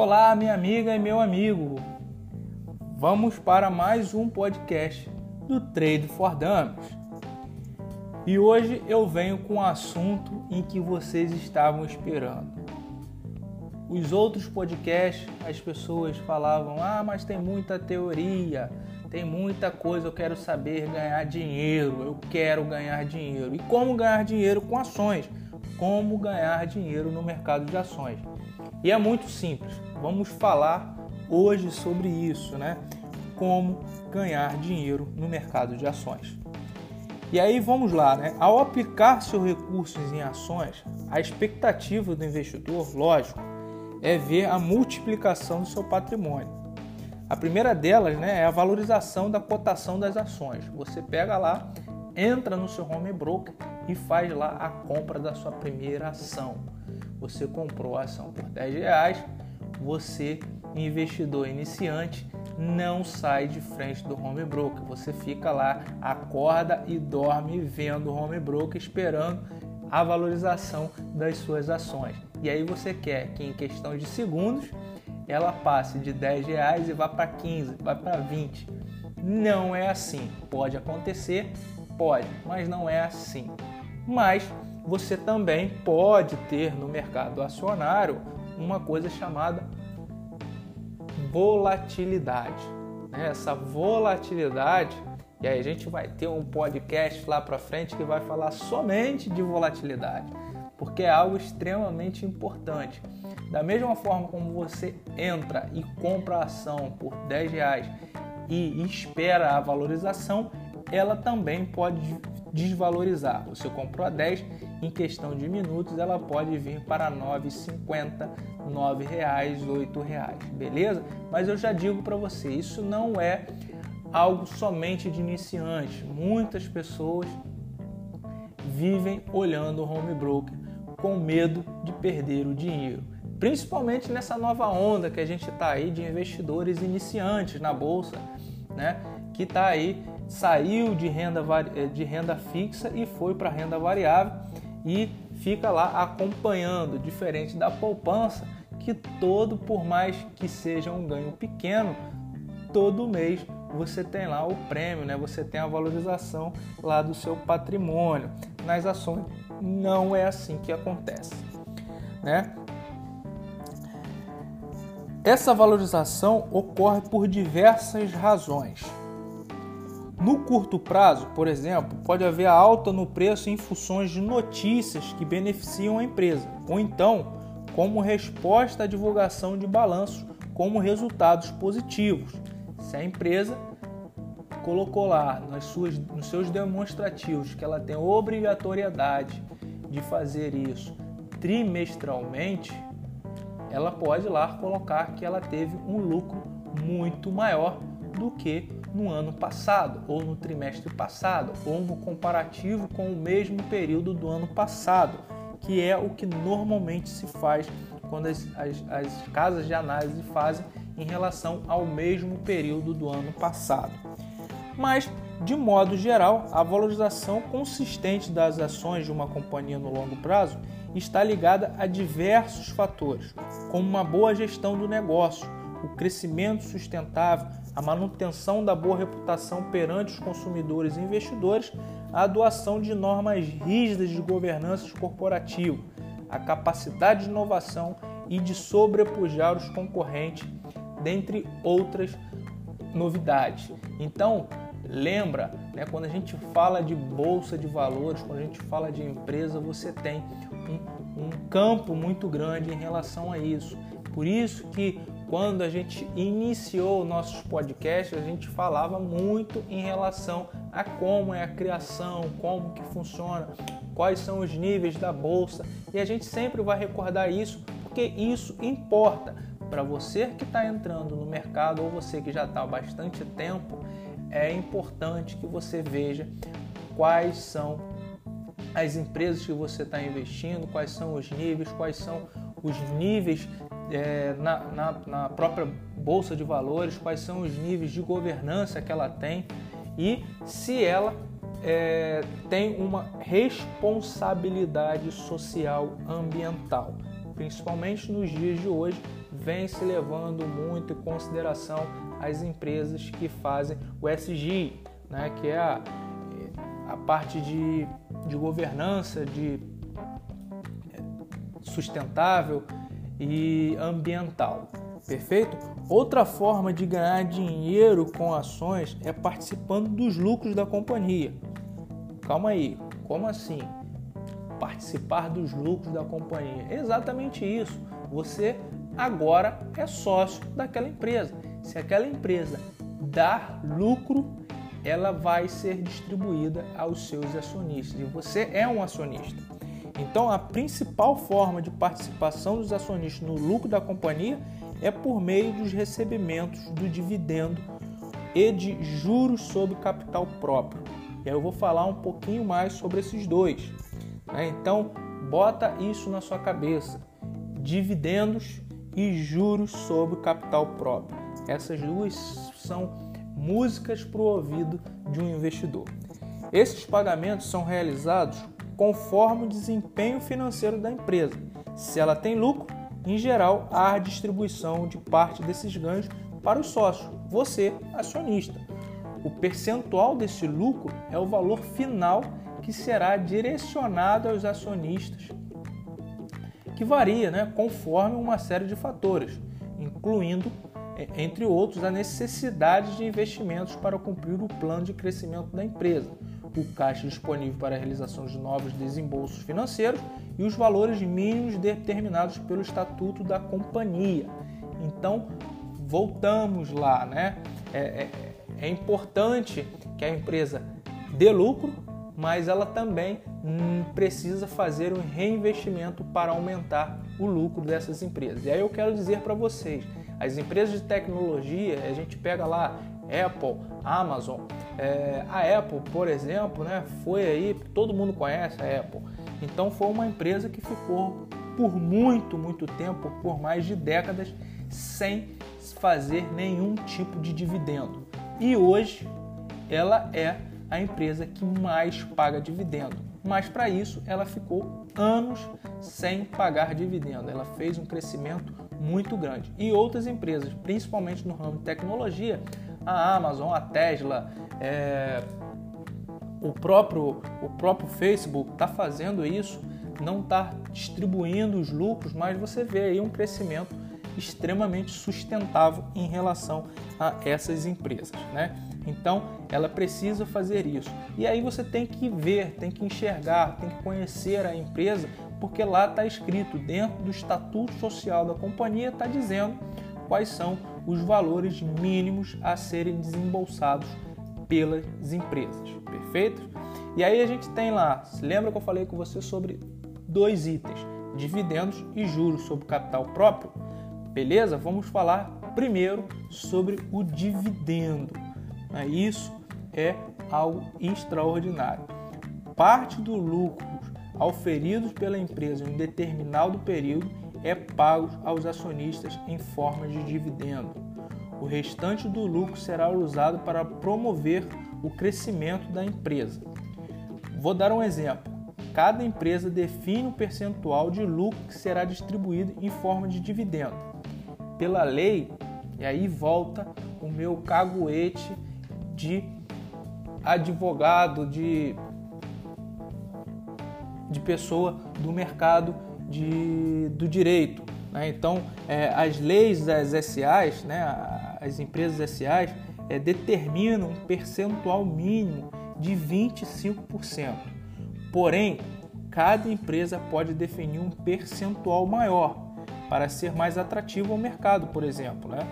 Olá, minha amiga e meu amigo. Vamos para mais um podcast do Trade for Dummies. E hoje eu venho com um assunto em que vocês estavam esperando. Os outros podcasts, as pessoas falavam: "Ah, mas tem muita teoria, tem muita coisa, eu quero saber ganhar dinheiro, eu quero ganhar dinheiro". E como ganhar dinheiro com ações? Como ganhar dinheiro no mercado de ações? E é muito simples. Vamos falar hoje sobre isso, né? Como ganhar dinheiro no mercado de ações. E aí vamos lá, né? Ao aplicar seus recursos em ações, a expectativa do investidor, lógico, é ver a multiplicação do seu patrimônio. A primeira delas, né, é a valorização da cotação das ações. Você pega lá, entra no seu home broker e faz lá a compra da sua primeira ação. Você comprou a ação por 10 reais, você investidor iniciante não sai de frente do home broker. Você fica lá, acorda e dorme vendo o home broker esperando a valorização das suas ações. E aí você quer que em questão de segundos ela passe de 10 reais e vá para 15, vai para 20. Não é assim. Pode acontecer, pode, mas não é assim. Mas você também pode ter no mercado acionário uma coisa chamada volatilidade. Né? Essa volatilidade, e aí a gente vai ter um podcast lá para frente que vai falar somente de volatilidade, porque é algo extremamente importante. Da mesma forma como você entra e compra a ação por 10 reais e espera a valorização, ela também pode desvalorizar. Você comprou a 10, em questão de minutos ela pode vir para 9,50, R$ reais, R$ reais, beleza? Mas eu já digo para você, isso não é algo somente de iniciante. Muitas pessoas vivem olhando o home broker com medo de perder o dinheiro. Principalmente nessa nova onda que a gente está aí de investidores iniciantes na bolsa, né? Que está aí saiu de renda, eh, de renda fixa e foi para renda variável e fica lá acompanhando, diferente da poupança, que todo, por mais que seja um ganho pequeno, todo mês você tem lá o prêmio, né? Você tem a valorização lá do seu patrimônio. Nas ações não é assim que acontece, né? Essa valorização ocorre por diversas razões. No curto prazo, por exemplo, pode haver alta no preço em funções de notícias que beneficiam a empresa, ou então, como resposta à divulgação de balanços como resultados positivos. Se a empresa colocou lá nas suas, nos seus demonstrativos que ela tem obrigatoriedade de fazer isso trimestralmente, ela pode lá colocar que ela teve um lucro muito maior do que no ano passado, ou no trimestre passado, ou no comparativo com o mesmo período do ano passado, que é o que normalmente se faz quando as, as, as casas de análise fazem em relação ao mesmo período do ano passado. Mas, de modo geral, a valorização consistente das ações de uma companhia no longo prazo está ligada a diversos fatores, como uma boa gestão do negócio, o crescimento sustentável, a manutenção da boa reputação perante os consumidores e investidores, a adoção de normas rígidas de governança corporativa, a capacidade de inovação e de sobrepujar os concorrentes, dentre outras novidades. Então, lembra, né, quando a gente fala de bolsa de valores, quando a gente fala de empresa, você tem um, um campo muito grande em relação a isso. Por isso que quando a gente iniciou nossos podcasts, a gente falava muito em relação a como é a criação, como que funciona, quais são os níveis da bolsa, e a gente sempre vai recordar isso porque isso importa para você que está entrando no mercado ou você que já está há bastante tempo. É importante que você veja quais são as empresas que você está investindo, quais são os níveis, quais são os níveis é, na, na, na própria bolsa de valores, quais são os níveis de governança que ela tem e se ela é, tem uma responsabilidade social ambiental, principalmente nos dias de hoje, vem se levando muito em consideração as empresas que fazem o SG, né, que é a, a parte de, de governança, de sustentável e ambiental. Perfeito? Outra forma de ganhar dinheiro com ações é participando dos lucros da companhia. Calma aí, como assim? Participar dos lucros da companhia. Exatamente isso. Você agora é sócio daquela empresa. Se aquela empresa dar lucro, ela vai ser distribuída aos seus acionistas e você é um acionista. Então, a principal forma de participação dos acionistas no lucro da companhia é por meio dos recebimentos do dividendo e de juros sobre capital próprio. E aí eu vou falar um pouquinho mais sobre esses dois. Né? Então, bota isso na sua cabeça: dividendos e juros sobre capital próprio. Essas duas são músicas para o ouvido de um investidor. Esses pagamentos são realizados conforme o desempenho financeiro da empresa. Se ela tem lucro, em geral, há a distribuição de parte desses ganhos para o sócio, você, acionista. O percentual desse lucro é o valor final que será direcionado aos acionistas, que varia né, conforme uma série de fatores, incluindo, entre outros, a necessidade de investimentos para cumprir o plano de crescimento da empresa o caixa disponível para a realização de novos desembolsos financeiros e os valores mínimos determinados pelo estatuto da companhia. Então, voltamos lá, né? É, é, é importante que a empresa dê lucro, mas ela também hum, precisa fazer um reinvestimento para aumentar o lucro dessas empresas. E aí eu quero dizer para vocês, as empresas de tecnologia, a gente pega lá Apple, Amazon, é, a Apple, por exemplo, né, foi aí, todo mundo conhece a Apple. Então foi uma empresa que ficou por muito, muito tempo, por mais de décadas, sem fazer nenhum tipo de dividendo. E hoje ela é a empresa que mais paga dividendo. Mas para isso ela ficou anos sem pagar dividendo. Ela fez um crescimento muito grande. E outras empresas, principalmente no ramo de tecnologia, a Amazon, a Tesla, é, o, próprio, o próprio Facebook está fazendo isso, não está distribuindo os lucros, mas você vê aí um crescimento extremamente sustentável em relação a essas empresas, né? Então, ela precisa fazer isso. E aí você tem que ver, tem que enxergar, tem que conhecer a empresa, porque lá está escrito dentro do estatuto social da companhia está dizendo quais são os valores mínimos a serem desembolsados pelas empresas, perfeito? E aí a gente tem lá, lembra que eu falei com você sobre dois itens, dividendos e juros sobre capital próprio? Beleza? Vamos falar primeiro sobre o dividendo. Né? Isso é algo extraordinário. Parte do lucro auferidos pela empresa em determinado período é pago aos acionistas em forma de dividendo. O restante do lucro será usado para promover o crescimento da empresa. Vou dar um exemplo. Cada empresa define um percentual de lucro que será distribuído em forma de dividendo. Pela lei, e aí volta o meu caguete de advogado, de, de pessoa do mercado de, do direito. Né? Então, é, as leis das SAs, né, as empresas SAs, é, determinam um percentual mínimo de 25%. Porém, cada empresa pode definir um percentual maior para ser mais atrativo ao mercado, por exemplo. Né?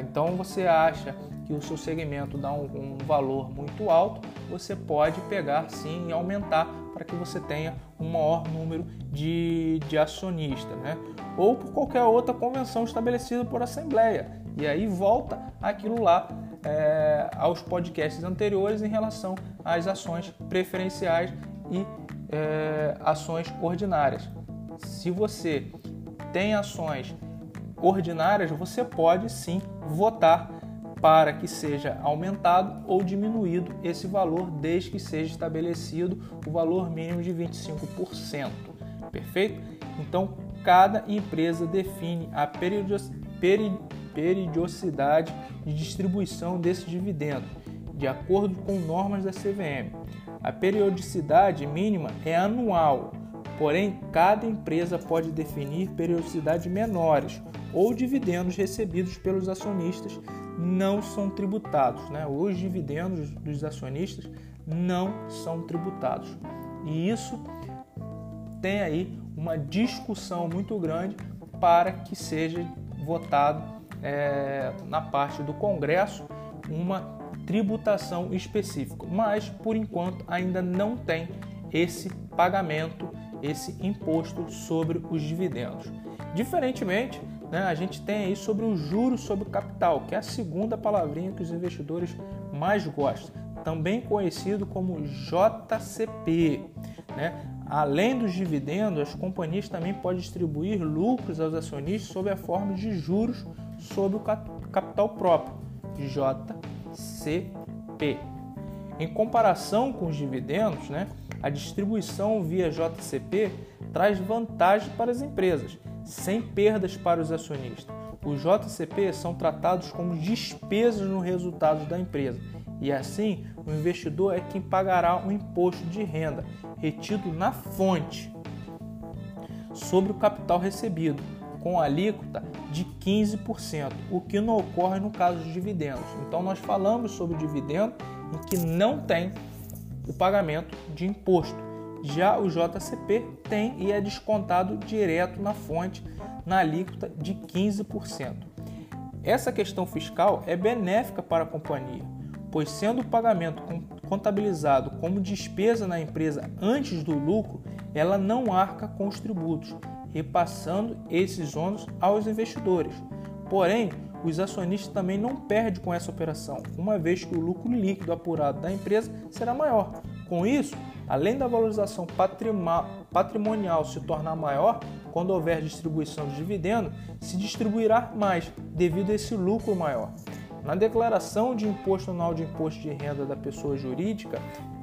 Então, você acha que o seu segmento dá um, um valor muito alto, você pode pegar sim e aumentar para que você tenha um maior número de, de acionistas, né? ou por qualquer outra convenção estabelecida por assembleia. E aí volta aquilo lá é, aos podcasts anteriores em relação às ações preferenciais e é, ações ordinárias. Se você tem ações ordinárias, você pode sim votar para que seja aumentado ou diminuído esse valor, desde que seja estabelecido o valor mínimo de 25%. Perfeito? Então, cada empresa define a periodicidade de distribuição desse dividendo, de acordo com normas da CVM. A periodicidade mínima é anual, porém, cada empresa pode definir periodicidades menores ou dividendos recebidos pelos acionistas não são tributados. Né? Os dividendos dos acionistas não são tributados. E isso tem aí uma discussão muito grande para que seja votado é, na parte do Congresso uma tributação específica, mas por enquanto ainda não tem esse pagamento, esse imposto sobre os dividendos. Diferentemente, né, a gente tem aí sobre o juros sobre o capital, que é a segunda palavrinha que os investidores mais gostam, também conhecido como JCP. Né? Além dos dividendos, as companhias também podem distribuir lucros aos acionistas sob a forma de juros sobre o capital próprio, JCP. Em comparação com os dividendos, né, a distribuição via JCP traz vantagens para as empresas, sem perdas para os acionistas. Os JCP são tratados como despesas no resultado da empresa e assim o investidor é quem pagará o imposto de renda retido na fonte sobre o capital recebido, com alíquota de 15%, o que não ocorre no caso de dividendos. Então nós falamos sobre dividendo em que não tem o pagamento de imposto. Já o JCP tem e é descontado direto na fonte na alíquota de 15%. Essa questão fiscal é benéfica para a companhia, pois sendo o pagamento contabilizado como despesa na empresa antes do lucro, ela não arca com os tributos, repassando esses ônus aos investidores. Porém, os acionistas também não perdem com essa operação, uma vez que o lucro líquido apurado da empresa será maior. Com isso, além da valorização patrimonial se tornar maior, quando houver distribuição de dividendo, se distribuirá mais devido a esse lucro maior. Na declaração de imposto anual de imposto de renda da pessoa jurídica,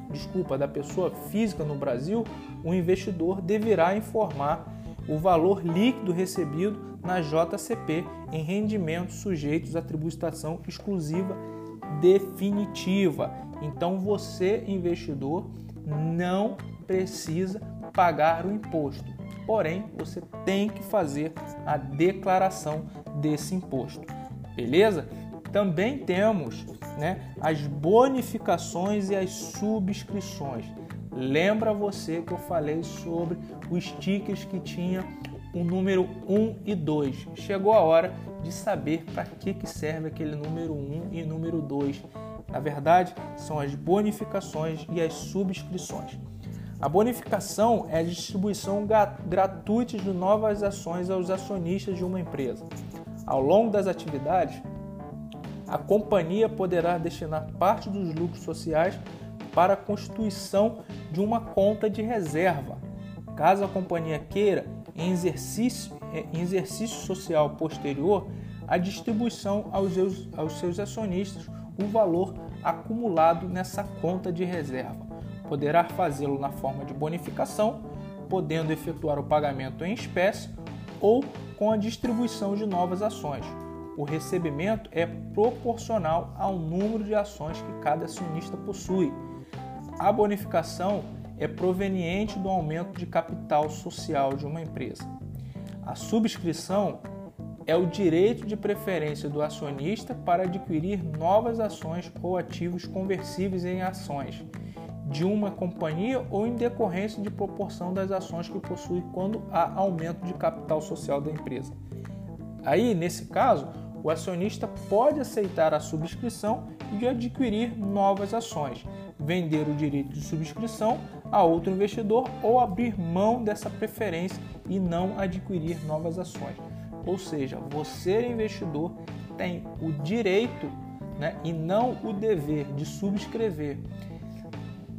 desculpa, da pessoa física no Brasil, o investidor deverá informar o valor líquido recebido na JCP em rendimentos sujeitos à tributação exclusiva definitiva. Então você, investidor, não precisa pagar o imposto. Porém, você tem que fazer a declaração desse imposto. Beleza? Também temos né, as bonificações e as subscrições. Lembra você que eu falei sobre os tickets que tinha o número 1 e 2. Chegou a hora de saber para que, que serve aquele número 1 e número 2. Na verdade, são as bonificações e as subscrições. A bonificação é a distribuição gratuita de novas ações aos acionistas de uma empresa. Ao longo das atividades, a companhia poderá destinar parte dos lucros sociais para a constituição de uma conta de reserva. Caso a companhia queira, em exercício, em exercício social posterior, a distribuição aos seus, aos seus acionistas o valor acumulado nessa conta de reserva. Poderá fazê-lo na forma de bonificação, podendo efetuar o pagamento em espécie ou com a distribuição de novas ações o recebimento é proporcional ao número de ações que cada acionista possui. A bonificação é proveniente do aumento de capital social de uma empresa. A subscrição é o direito de preferência do acionista para adquirir novas ações ou ativos conversíveis em ações de uma companhia ou em decorrência de proporção das ações que possui quando há aumento de capital social da empresa. Aí, nesse caso, o acionista pode aceitar a subscrição e adquirir novas ações, vender o direito de subscrição a outro investidor ou abrir mão dessa preferência e não adquirir novas ações. Ou seja, você, investidor, tem o direito né, e não o dever de subscrever.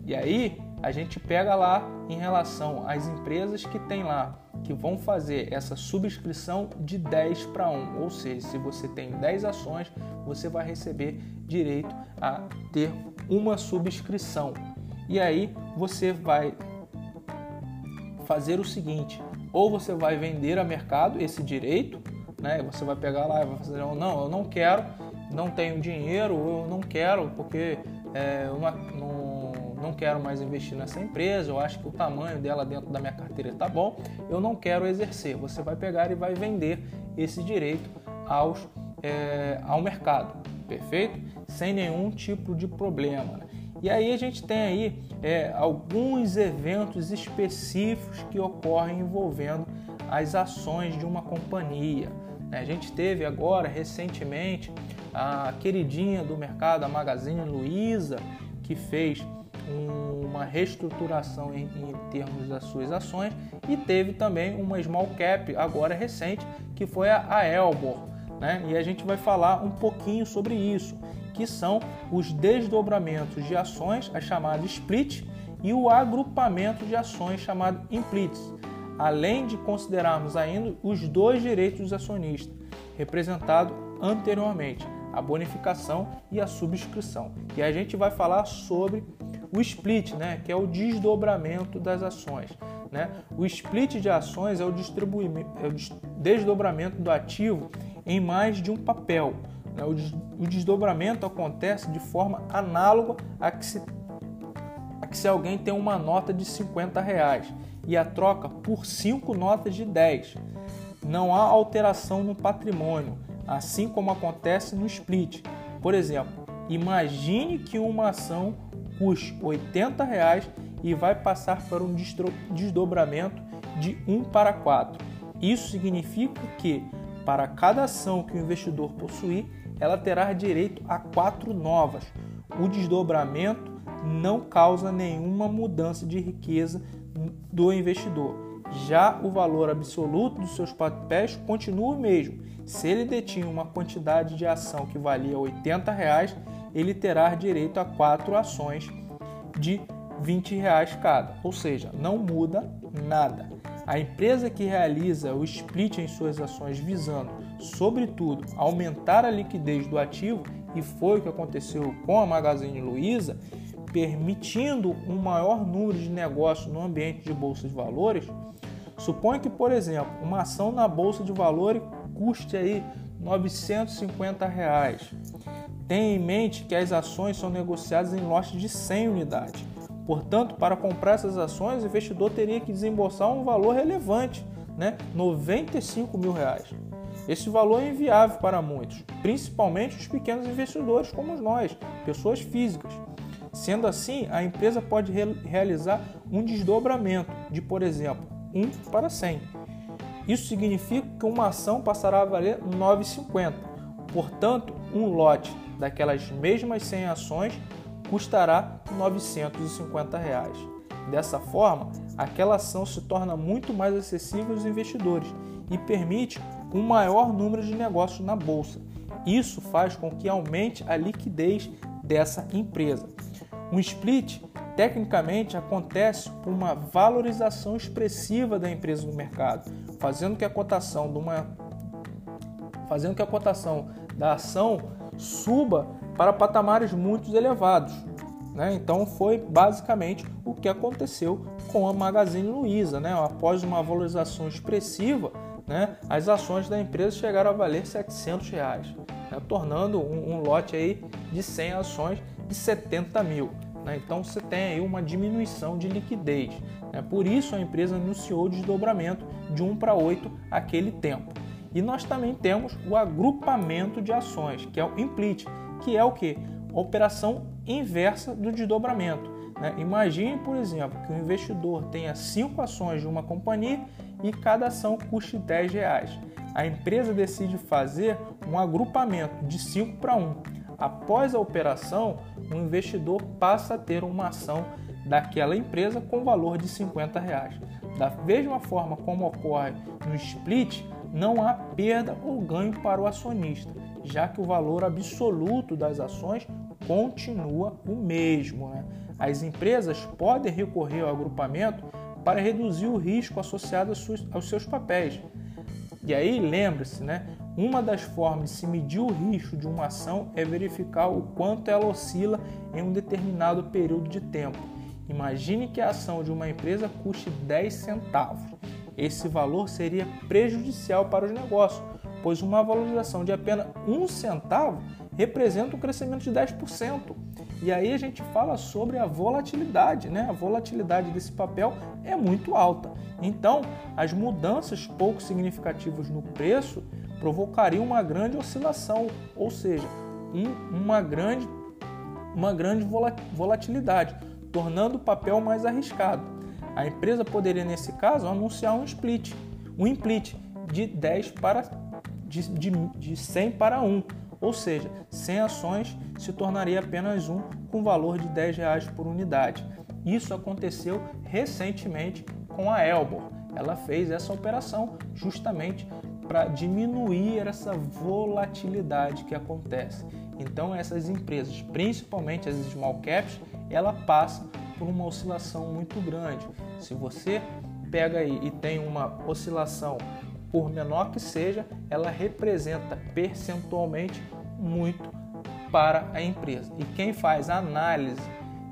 E aí a gente pega lá em relação às empresas que tem lá que vão fazer essa subscrição de 10 para 1, ou seja, se você tem 10 ações, você vai receber direito a ter uma subscrição. E aí você vai fazer o seguinte: ou você vai vender a mercado esse direito, né? Você vai pegar lá e vai fazer, não, eu não quero, não tenho dinheiro, eu não quero porque é, eu não, não, quero mais investir nessa empresa, eu acho que o tamanho dela dentro da minha carteira está bom, eu não quero exercer. Você vai pegar e vai vender esse direito aos, é, ao mercado, perfeito? Sem nenhum tipo de problema. Né? E aí a gente tem aí é, alguns eventos específicos que ocorrem envolvendo as ações de uma companhia. A gente teve agora recentemente a queridinha do mercado, a Magazine Luiza, que fez uma reestruturação em, em, termos das suas ações e teve também uma small cap agora recente que foi a, a Elbor, né? E a gente vai falar um pouquinho sobre isso, que são os desdobramentos de ações, a chamada split, e o agrupamento de ações chamado implits, além de considerarmos ainda os dois direitos dos acionistas, representados anteriormente, a bonificação e a subscrição. E a gente vai falar sobre o split, né, que é o desdobramento das ações. Né? O split de ações é o, é o desdobramento do ativo em mais de um papel. Né? O desdobramento acontece de forma análoga a que se, a que se alguém tem uma nota de 50 reais e a troca por cinco notas de 10. Não há alteração no patrimônio, assim como acontece no split. Por exemplo, imagine que uma ação custe 80 reais e vai passar para um desdobramento de 1 para 4. Isso significa que, para cada ação que o investidor possuir, ela terá direito a quatro novas. O desdobramento não causa nenhuma mudança de riqueza do investidor. Já o valor absoluto dos seus papéis continua o mesmo. Se ele detinha uma quantidade de ação que valia 80 reais, ele terá direito a quatro ações de 20 reais cada, ou seja, não muda nada. A empresa que realiza o split em suas ações visando, sobretudo, aumentar a liquidez do ativo, e foi o que aconteceu com a Magazine Luiza, permitindo um maior número de negócios no ambiente de bolsa de valores, suponha que, por exemplo, uma ação na bolsa de valores custe aí 950 reais. Tenha em mente que as ações são negociadas em lotes de 100 unidades. Portanto, para comprar essas ações, o investidor teria que desembolsar um valor relevante, né? 95 mil reais. Esse valor é inviável para muitos, principalmente os pequenos investidores como nós, pessoas físicas. Sendo assim, a empresa pode re realizar um desdobramento de, por exemplo, 1 para 100. Isso significa que uma ação passará a valer 9,50. Portanto, um lote daquelas mesmas 100 ações custará 950 reais. Dessa forma, aquela ação se torna muito mais acessível aos investidores e permite um maior número de negócios na bolsa. Isso faz com que aumente a liquidez dessa empresa. Um split tecnicamente acontece por uma valorização expressiva da empresa no mercado, fazendo que a cotação de uma fazendo que a cotação da ação suba para patamares muito elevados. Né? Então foi basicamente o que aconteceu com a Magazine Luiza. Né? Após uma valorização expressiva, né, as ações da empresa chegaram a valer 700 reais, né, tornando um, um, lote aí de 100 ações de 70 mil. Né? Então você tem aí uma diminuição de liquidez. Né? Por isso a empresa anunciou o desdobramento de 1 para 8 aquele tempo. E nós também temos o agrupamento de ações, que é o implit, que é o que? A operação inversa do desdobramento. Né? Imagine, por exemplo, que o investidor tenha cinco ações de uma companhia e cada ação custe 10 reais. A empresa decide fazer um agrupamento de 5 para 1. Após a operação, o investidor passa a ter uma ação daquela empresa com valor de 50 reais. Da mesma forma como ocorre no split, não há perda ou ganho para o acionista, já que o valor absoluto das ações continua o mesmo. Né? As empresas podem recorrer ao agrupamento para reduzir o risco associado aos seus papéis. E aí, lembre-se, né? Uma das formas de se medir o risco de uma ação é verificar o quanto ela oscila em um determinado período de tempo. Imagine que a ação de uma empresa custe 10 centavos esse valor seria prejudicial para os negócios, pois uma valorização de apenas um centavo representa um crescimento de 10%. E aí a gente fala sobre a volatilidade, né? A volatilidade desse papel é muito alta. Então, as mudanças pouco significativas no preço provocariam uma grande oscilação, ou seja, um, uma grande uma grande volatilidade, tornando o papel mais arriscado. A empresa poderia, nesse caso, anunciar um split, um split de 10 para de, de, de 100 para 1, ou seja, 100 ações se tornaria apenas um com valor de 10 reais por unidade. Isso aconteceu recentemente com a Elbor. Ela fez essa operação justamente para diminuir essa volatilidade que acontece. Então essas empresas, principalmente as small caps, ela passa por uma oscilação muito grande. Se você pega aí e tem uma oscilação por menor que seja, ela representa percentualmente muito para a empresa. E quem faz análise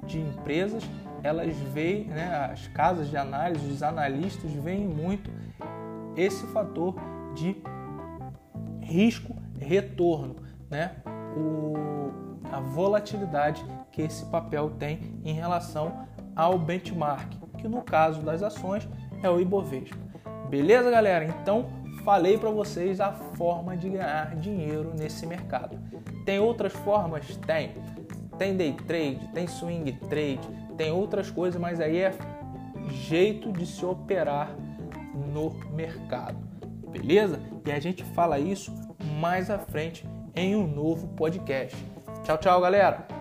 de empresas, elas veem, né, as casas de análise, os analistas veem muito esse fator de risco retorno, né? O, a volatilidade que esse papel tem em relação ao benchmark, que no caso das ações é o Ibovespa. Beleza, galera? Então, falei para vocês a forma de ganhar dinheiro nesse mercado. Tem outras formas? Tem. Tem day trade, tem swing trade, tem outras coisas, mas aí é jeito de se operar no mercado. Beleza? E a gente fala isso mais à frente em um novo podcast. Tchau, tchau, galera!